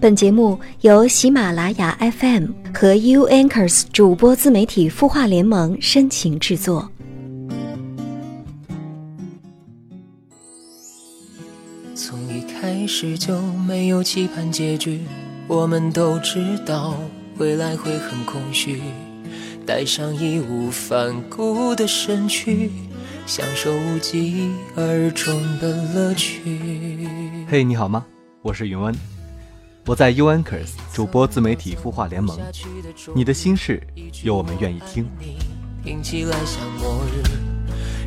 本节目由喜马拉雅 FM 和 U Anchors 主播自媒体孵化联盟深情制作。从一开始就没有期盼结局，我们都知道未来会很空虚，带上义无反顾的身躯，享受无疾而终的乐趣。嘿，你好吗？我是云温。我在 U Anchors 主播自媒体孵化联盟，你的心事有我们愿意听。听起来像末日，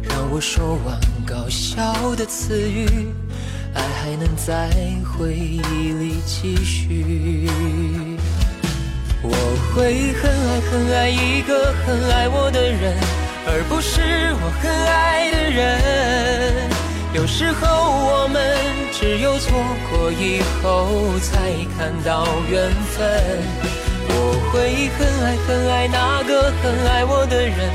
让我说完搞笑的词语，爱还能在回忆里继续。我会很爱很爱一个很爱我的人，而不是我很爱的人。有时候我们只有错过以后才看到缘分。我会很爱很爱那个很爱我的人，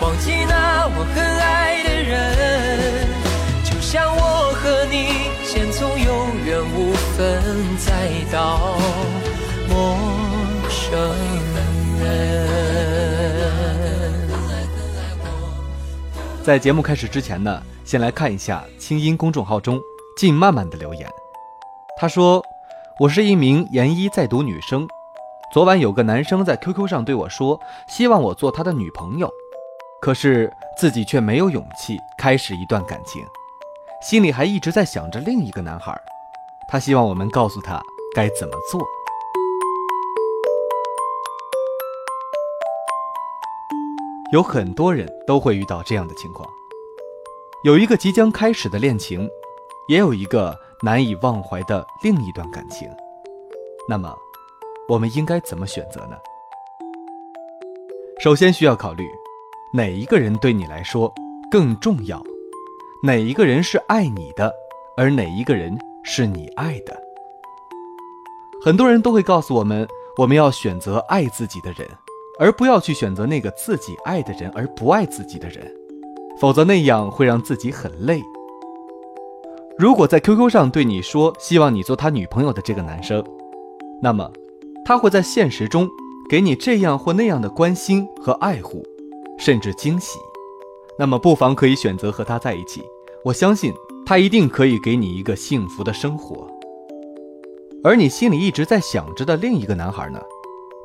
忘记那我很爱的人。就像我和你，先从有缘无分，再到陌生人。在节目开始之前呢。先来看一下清音公众号中静慢慢的留言。他说：“我是一名研一在读女生，昨晚有个男生在 QQ 上对我说，希望我做他的女朋友，可是自己却没有勇气开始一段感情，心里还一直在想着另一个男孩。他希望我们告诉他该怎么做。有很多人都会遇到这样的情况。”有一个即将开始的恋情，也有一个难以忘怀的另一段感情。那么，我们应该怎么选择呢？首先需要考虑，哪一个人对你来说更重要？哪一个人是爱你的，而哪一个人是你爱的？很多人都会告诉我们，我们要选择爱自己的人，而不要去选择那个自己爱的人而不爱自己的人。否则那样会让自己很累。如果在 QQ 上对你说希望你做他女朋友的这个男生，那么他会在现实中给你这样或那样的关心和爱护，甚至惊喜。那么不妨可以选择和他在一起，我相信他一定可以给你一个幸福的生活。而你心里一直在想着的另一个男孩呢？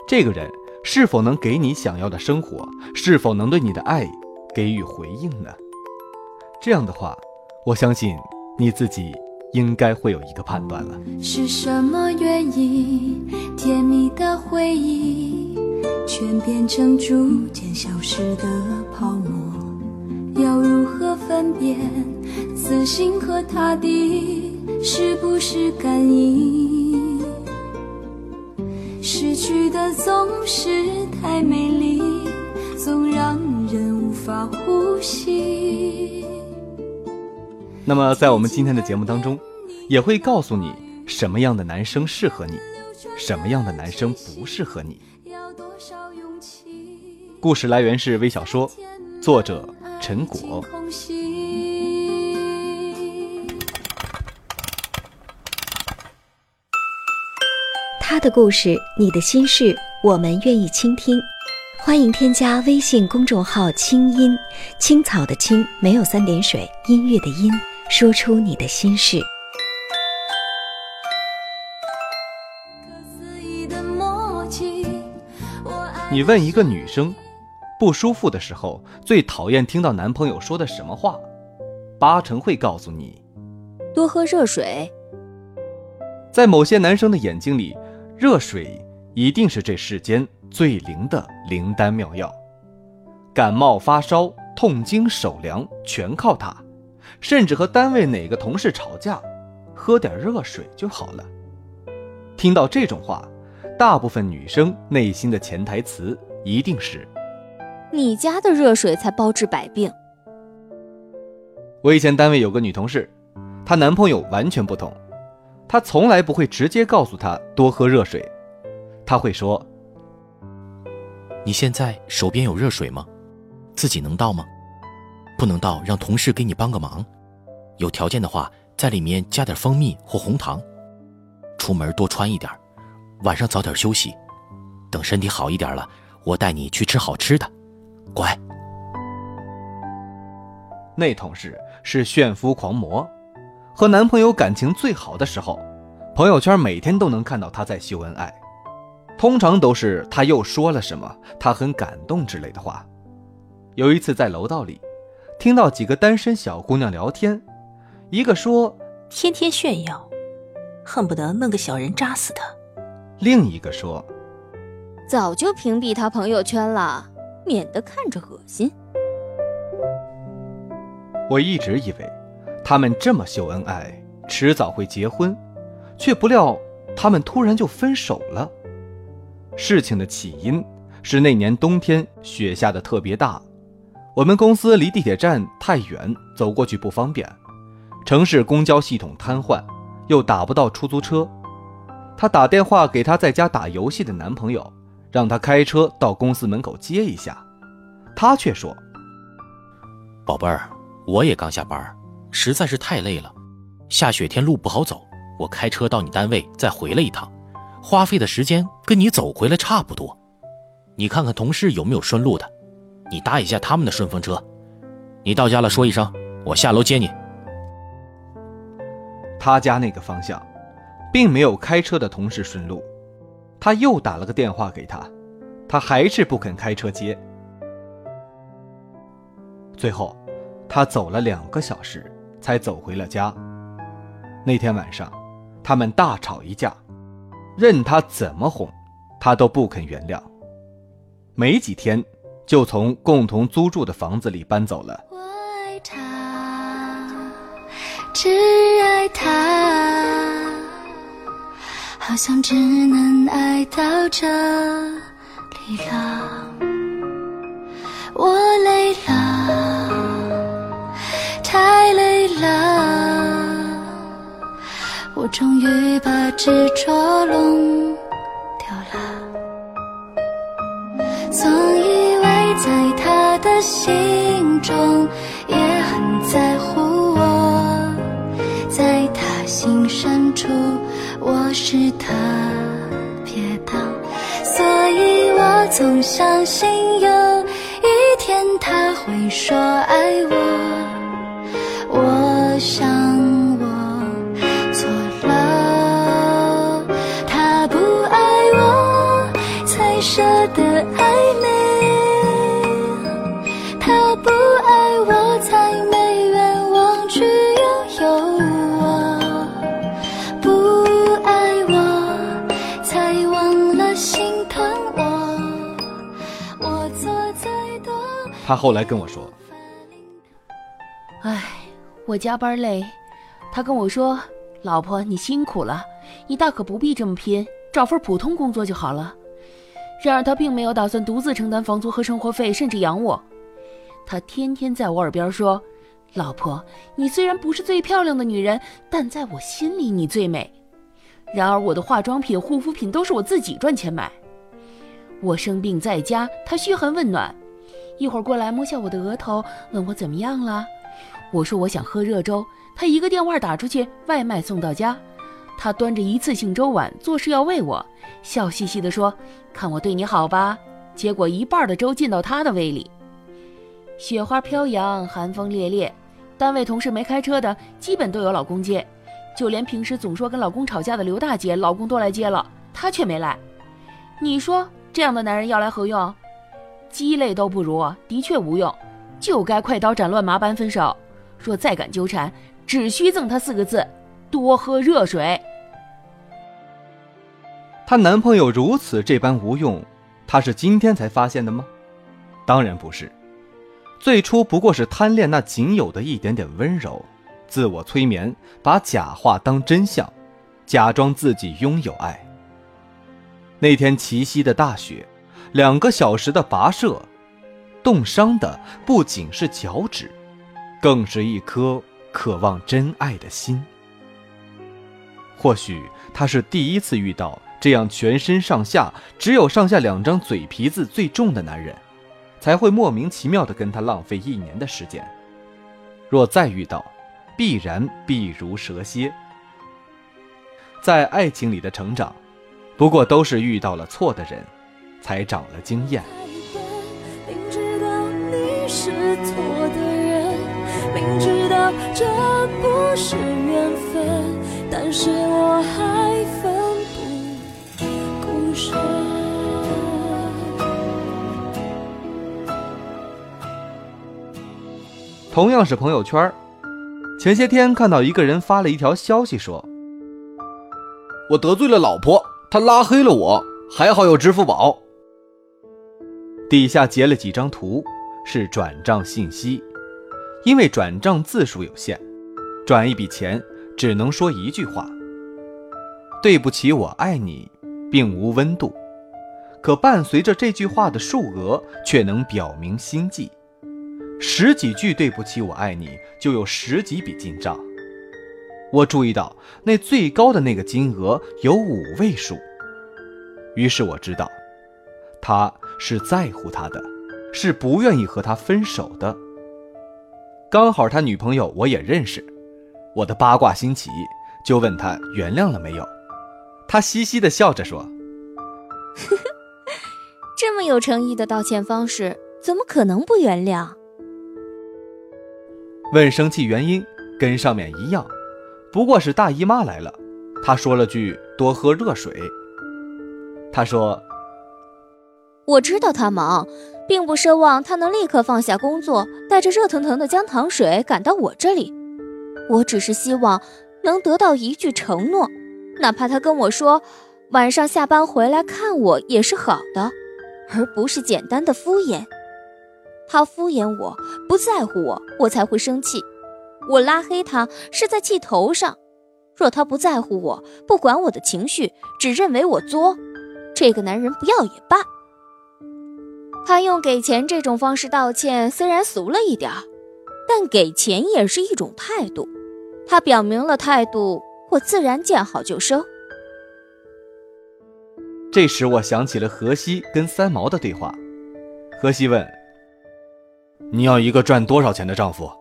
这个人是否能给你想要的生活？是否能对你的爱？给予回应呢？这样的话，我相信你自己应该会有一个判断了。是什么原因？甜蜜的回忆全变成逐渐消失的泡沫。要如何分辨此心和他的是不是感应？失去的总是太美丽，总让人无。法呼吸。那么，在我们今天的节目当中，也会告诉你什么样的男生适合你，什么样的男生不适合你。故事来源是微小说，作者陈果。他的故事，你的心事，我们愿意倾听。欢迎添加微信公众号“清音青草”的青没有三点水，音乐的音，说出你的心事。你问一个女生，不舒服的时候最讨厌听到男朋友说的什么话？八成会告诉你，多喝热水。在某些男生的眼睛里，热水一定是这世间。最灵的灵丹妙药，感冒发烧、痛经手凉全靠它，甚至和单位哪个同事吵架，喝点热水就好了。听到这种话，大部分女生内心的潜台词一定是：你家的热水才包治百病。我以前单位有个女同事，她男朋友完全不同，她从来不会直接告诉他多喝热水，他会说。你现在手边有热水吗？自己能倒吗？不能倒，让同事给你帮个忙。有条件的话，在里面加点蜂蜜或红糖。出门多穿一点，晚上早点休息，等身体好一点了，我带你去吃好吃的，乖。那同事是炫夫狂魔，和男朋友感情最好的时候，朋友圈每天都能看到他在秀恩爱，通常都是他又说了什么，他很感动之类的话。有一次在楼道里，听到几个单身小姑娘聊天，一个说天天炫耀，恨不得弄个小人扎死他；另一个说早就屏蔽他朋友圈了，免得看着恶心。我一直以为，他们这么秀恩爱，迟早会结婚，却不料他们突然就分手了。事情的起因是那年冬天雪下的特别大，我们公司离地铁站太远，走过去不方便，城市公交系统瘫痪，又打不到出租车。她打电话给她在家打游戏的男朋友，让他开车到公司门口接一下，他却说：“宝贝儿。”我也刚下班，实在是太累了。下雪天路不好走，我开车到你单位再回来一趟，花费的时间跟你走回来差不多。你看看同事有没有顺路的，你搭一下他们的顺风车。你到家了说一声，我下楼接你。他家那个方向，并没有开车的同事顺路。他又打了个电话给他，他还是不肯开车接。最后。他走了两个小时，才走回了家。那天晚上，他们大吵一架，任他怎么哄，他都不肯原谅。没几天，就从共同租住的房子里搬走了。我爱他，只爱他，好像只能爱到这里了。终于把执着弄掉了。总以为在他的心中也很在乎我，在他心深处我是特别的，所以我总相信有一天他会说爱。我他后来跟我说。哎我加班累，他跟我说：“老婆，你辛苦了，你大可不必这么拼，找份普通工作就好了。”然而他并没有打算独自承担房租和生活费，甚至养我。他天天在我耳边说：“老婆，你虽然不是最漂亮的女人，但在我心里你最美。”然而我的化妆品、护肤品都是我自己赚钱买。我生病在家，他嘘寒问暖，一会儿过来摸下我的额头，问我怎么样了。我说我想喝热粥，他一个电话打出去，外卖送到家。他端着一次性粥碗，做事要喂我，笑嘻嘻地说：“看我对你好吧。”结果一半的粥进到他的胃里。雪花飘扬，寒风烈烈，单位同事没开车的，基本都有老公接，就连平时总说跟老公吵架的刘大姐，老公都来接了，她却没来。你说这样的男人要来何用？鸡肋都不如，的确无用，就该快刀斩乱麻般分手。若再敢纠缠，只需赠她四个字：多喝热水。她男朋友如此这般无用，她是今天才发现的吗？当然不是，最初不过是贪恋那仅有的一点点温柔，自我催眠，把假话当真相，假装自己拥有爱。那天齐溪的大雪，两个小时的跋涉，冻伤的不仅是脚趾。更是一颗渴望真爱的心。或许他是第一次遇到这样全身上下只有上下两张嘴皮子最重的男人，才会莫名其妙的跟他浪费一年的时间。若再遇到，必然避如蛇蝎。在爱情里的成长，不过都是遇到了错的人，才长了经验。明知道你是错的人，明知道这不是缘分，但是我还奋不顾身。同样是朋友圈，前些天看到一个人发了一条消息说：“我得罪了老婆，她拉黑了我，还好有支付宝。”底下截了几张图，是转账信息，因为转账字数有限，转一笔钱只能说一句话：“对不起，我爱你”，并无温度，可伴随着这句话的数额却能表明心迹。十几句“对不起，我爱你”就有十几笔进账。我注意到那最高的那个金额有五位数，于是我知道，他是在乎他的，是不愿意和他分手的。刚好他女朋友我也认识，我的八卦心起，就问他原谅了没有。他嘻嘻的笑着说：“呵呵，这么有诚意的道歉方式，怎么可能不原谅？”问生气原因，跟上面一样，不过是大姨妈来了。他说了句“多喝热水”。他说：“我知道他忙，并不奢望他能立刻放下工作，带着热腾腾的姜糖水赶到我这里。我只是希望能得到一句承诺，哪怕他跟我说晚上下班回来看我也是好的，而不是简单的敷衍。”他敷衍我，不在乎我，我才会生气。我拉黑他是在气头上。若他不在乎我，不管我的情绪，只认为我作，这个男人不要也罢。他用给钱这种方式道歉，虽然俗了一点儿，但给钱也是一种态度。他表明了态度，我自然见好就收。这时我想起了荷西跟三毛的对话，荷西问。你要一个赚多少钱的丈夫？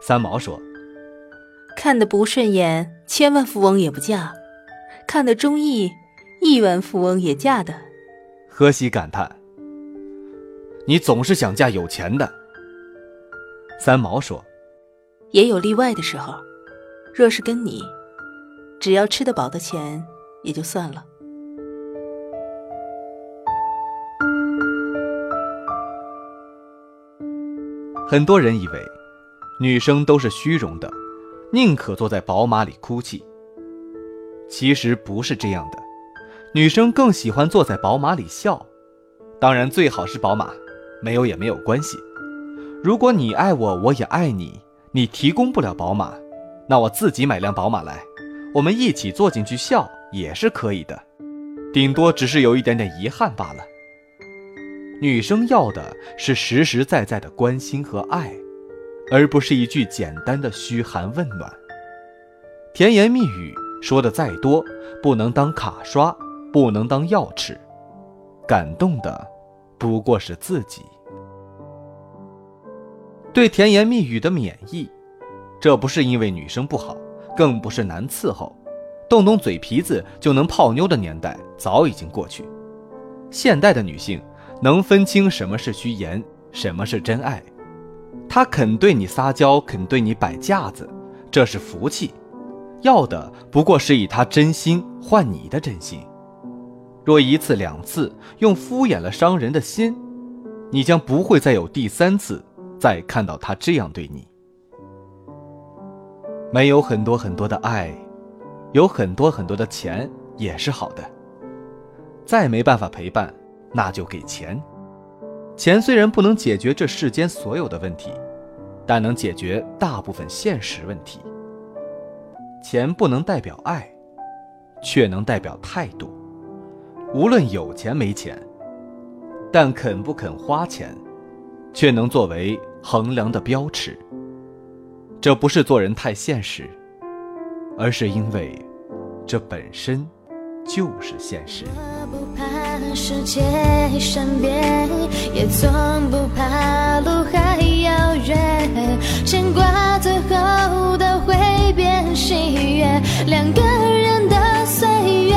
三毛说：“看得不顺眼，千万富翁也不嫁；看得中意，亿万富翁也嫁的。”荷西感叹：“你总是想嫁有钱的。”三毛说：“也有例外的时候，若是跟你，只要吃得饱的钱也就算了。”很多人以为，女生都是虚荣的，宁可坐在宝马里哭泣。其实不是这样的，女生更喜欢坐在宝马里笑。当然最好是宝马，没有也没有关系。如果你爱我，我也爱你，你提供不了宝马，那我自己买辆宝马来，我们一起坐进去笑也是可以的，顶多只是有一点点遗憾罢了。女生要的是实实在在的关心和爱，而不是一句简单的嘘寒问暖。甜言蜜语说的再多，不能当卡刷，不能当药吃。感动的不过是自己。对甜言蜜语的免疫，这不是因为女生不好，更不是难伺候，动动嘴皮子就能泡妞的年代早已经过去。现代的女性。能分清什么是虚言，什么是真爱。她肯对你撒娇，肯对你摆架子，这是福气。要的不过是以她真心换你的真心。若一次两次用敷衍了伤人的心，你将不会再有第三次再看到他这样对你。没有很多很多的爱，有很多很多的钱也是好的。再没办法陪伴。那就给钱，钱虽然不能解决这世间所有的问题，但能解决大部分现实问题。钱不能代表爱，却能代表态度。无论有钱没钱，但肯不肯花钱，却能作为衡量的标尺，这不是做人太现实，而是因为这本身就是现实。不怕世界善变，也从不怕路还遥远，牵挂最后都会变喜悦。两个人的岁月，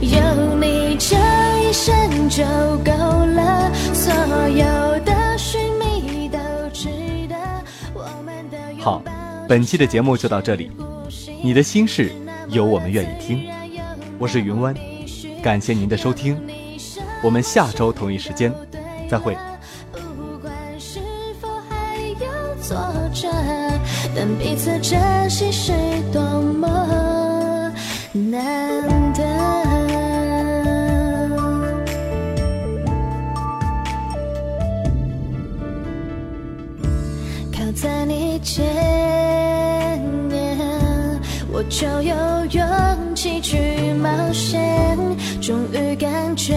有你这一生就够。好，本期的节目就到这里。你的心事，有我们愿意听。我是云湾，感谢您的收听，我们下周同一时间再会。挫折，但彼此珍惜是多么难就有勇气去冒险，终于感觉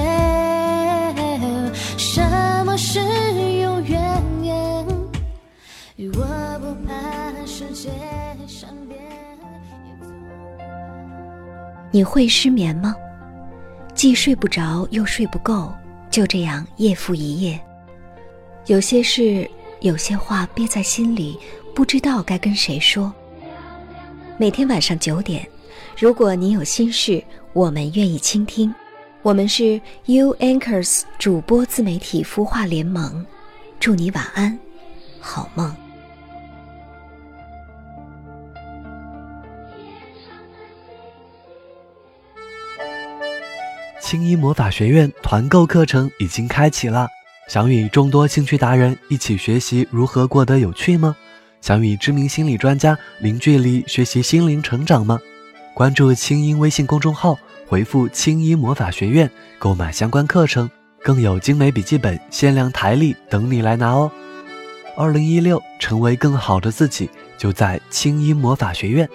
什么是永远。我不怕世界善变。也从你会失眠吗？既睡不着又睡不够，就这样夜复一夜。有些事，有些话憋在心里，不知道该跟谁说。每天晚上九点，如果你有心事，我们愿意倾听。我们是 U Anchors 主播自媒体孵化联盟，祝你晚安，好梦。青衣魔法学院团购课程已经开启了，想与众多兴趣达人一起学习如何过得有趣吗？想与知名心理专家零距离学习心灵成长吗？关注清音微信公众号，回复“清音魔法学院”购买相关课程，更有精美笔记本、限量台历等你来拿哦。二零一六，成为更好的自己，就在清音魔法学院。